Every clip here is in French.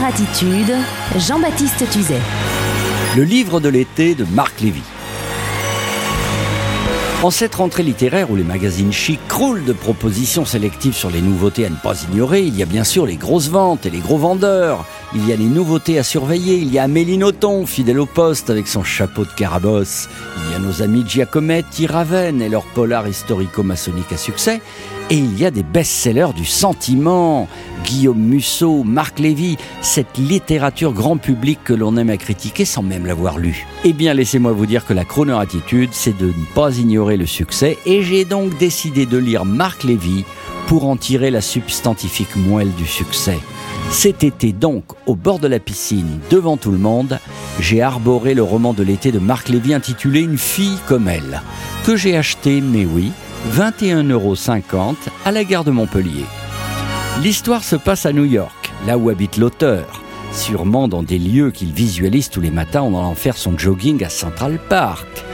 Attitude, Jean-Baptiste Tuzet. Le livre de l'été de Marc Lévy. En cette rentrée littéraire où les magazines chic croulent de propositions sélectives sur les nouveautés à ne pas ignorer, il y a bien sûr les grosses ventes et les gros vendeurs. Il y a les nouveautés à surveiller. Il y a Amélie fidèle au poste avec son chapeau de carabosse. Il y a nos amis Giacometti, Raven et leur polar historico-maçonnique à succès. Et il y a des best-sellers du sentiment. Guillaume Musso, Marc Lévy, cette littérature grand public que l'on aime à critiquer sans même l'avoir lue. Eh bien, laissez-moi vous dire que la chroneur attitude, c'est de ne pas ignorer le succès. Et j'ai donc décidé de lire Marc Lévy pour en tirer la substantifique moelle du succès. Cet été donc, au bord de la piscine, devant tout le monde, j'ai arboré le roman de l'été de Marc Lévy intitulé Une fille comme elle, que j'ai acheté, mais oui, 21,50 euros à la gare de Montpellier. L'histoire se passe à New York, là où habite l'auteur, sûrement dans des lieux qu'il visualise tous les matins en allant faire son jogging à Central Park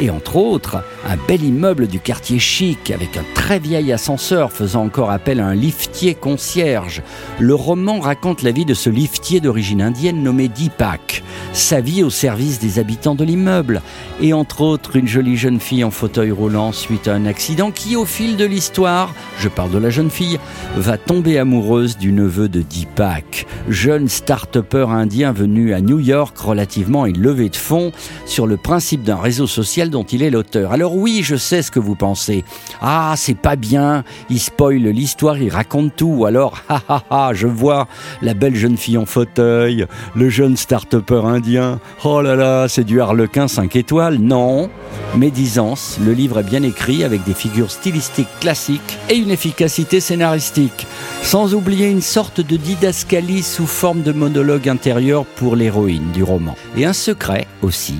et entre autres un bel immeuble du quartier chic avec un très vieil ascenseur faisant encore appel à un liftier concierge. Le roman raconte la vie de ce liftier d'origine indienne nommé Deepak, sa vie au service des habitants de l'immeuble. Et entre autres une jolie jeune fille en fauteuil roulant suite à un accident qui au fil de l'histoire, je parle de la jeune fille, va tomber amoureuse du neveu de Deepak, jeune start-upper indien venu à New York relativement levée de fonds sur le principe d'un réseau social dont il est l'auteur. Alors oui, je sais ce que vous pensez. Ah, c'est pas bien, il spoil l'histoire, il raconte tout. Alors, ha ha ha, je vois la belle jeune fille en fauteuil, le jeune start-upper indien. Oh là là, c'est du harlequin 5 étoiles. Non, médisance, le livre est bien écrit avec des figures stylistiques classiques et une efficacité scénaristique. Sans oublier une sorte de didascalie sous forme de monologue intérieur pour l'héroïne du roman. Et un secret aussi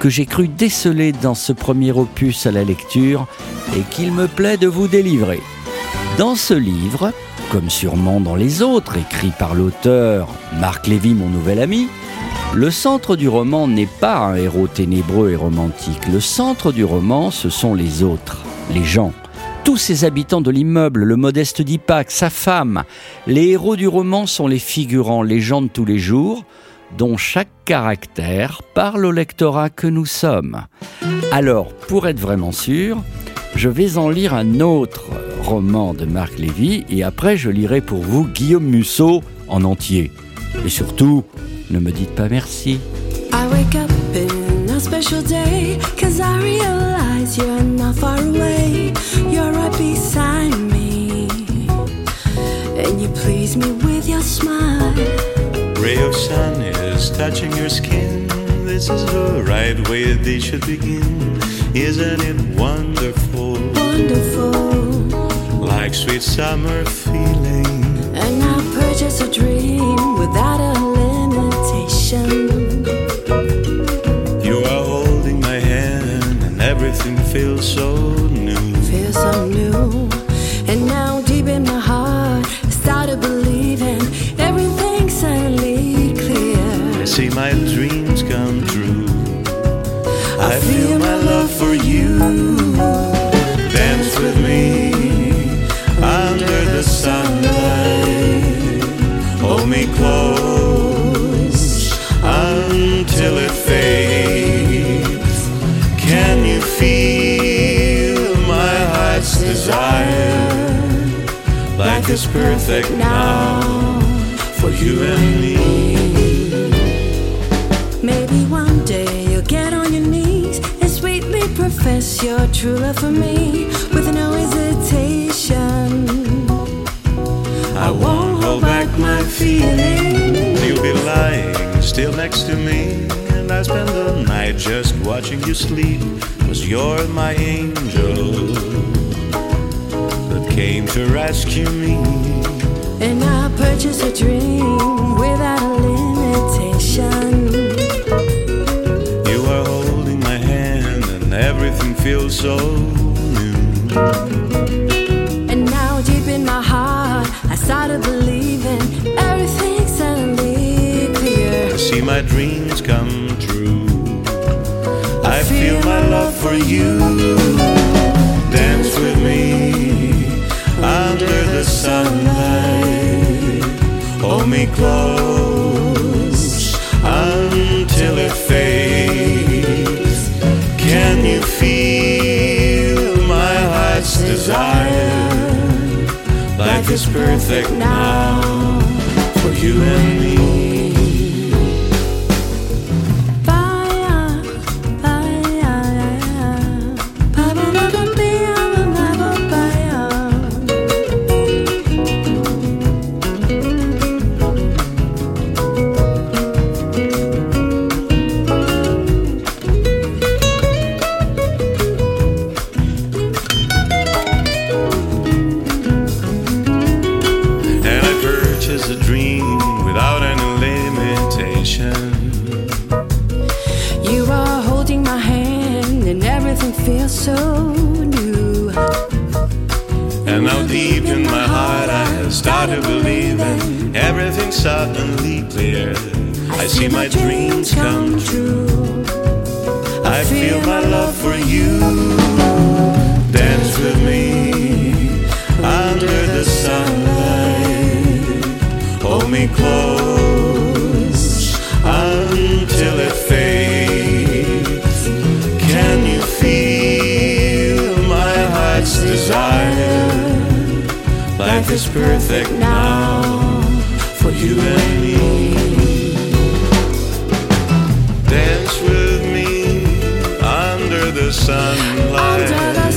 que j'ai cru déceler dans ce premier opus à la lecture et qu'il me plaît de vous délivrer. Dans ce livre, comme sûrement dans les autres écrits par l'auteur Marc Lévy, mon nouvel ami, le centre du roman n'est pas un héros ténébreux et romantique. Le centre du roman, ce sont les autres, les gens. Tous ces habitants de l'immeuble, le modeste Dipak, sa femme. Les héros du roman sont les figurants, les gens de tous les jours, dont chaque caractère parle au lectorat que nous sommes. Alors, pour être vraiment sûr, je vais en lire un autre roman de Marc Lévy et après je lirai pour vous Guillaume Musso en entier. Et surtout, ne me dites pas merci. I wake up in a special day cause I realize you're not far away. You're right beside me. And you please me with your smile. Ray of sun is touching your skin. This is the right way they should begin. Isn't it wonderful? Wonderful. Like sweet summer feeling. And I purchase a dream without a limitation. You are holding my hand, and everything feels so see my dreams come true. I, feel my love for you. Dance with me under the sunlight. Hold me close until it fades. Can you feel my heart's desire? Life is perfect now for you and me. Profess your true love for me with no hesitation. I won't hold back my feelings. You'll be lying still next to me, and I spend the night just watching you sleep. Cause you're my angel that came to rescue me. And I purchased a dream without a limitation. Feels so new. And now, deep in my heart, I started believing everything suddenly clear. I see my dreams come true. I feel my love for you. Is perfect now for you and me. Limitation. You are holding my hand and everything feels so new. And now deep in my heart I have started believing everything suddenly clear. I see my dreams come true. I feel my love for you. Dance with me under the sunlight. Hold me close Life is perfect now for you and me. Dance with me under the sunlight. Under the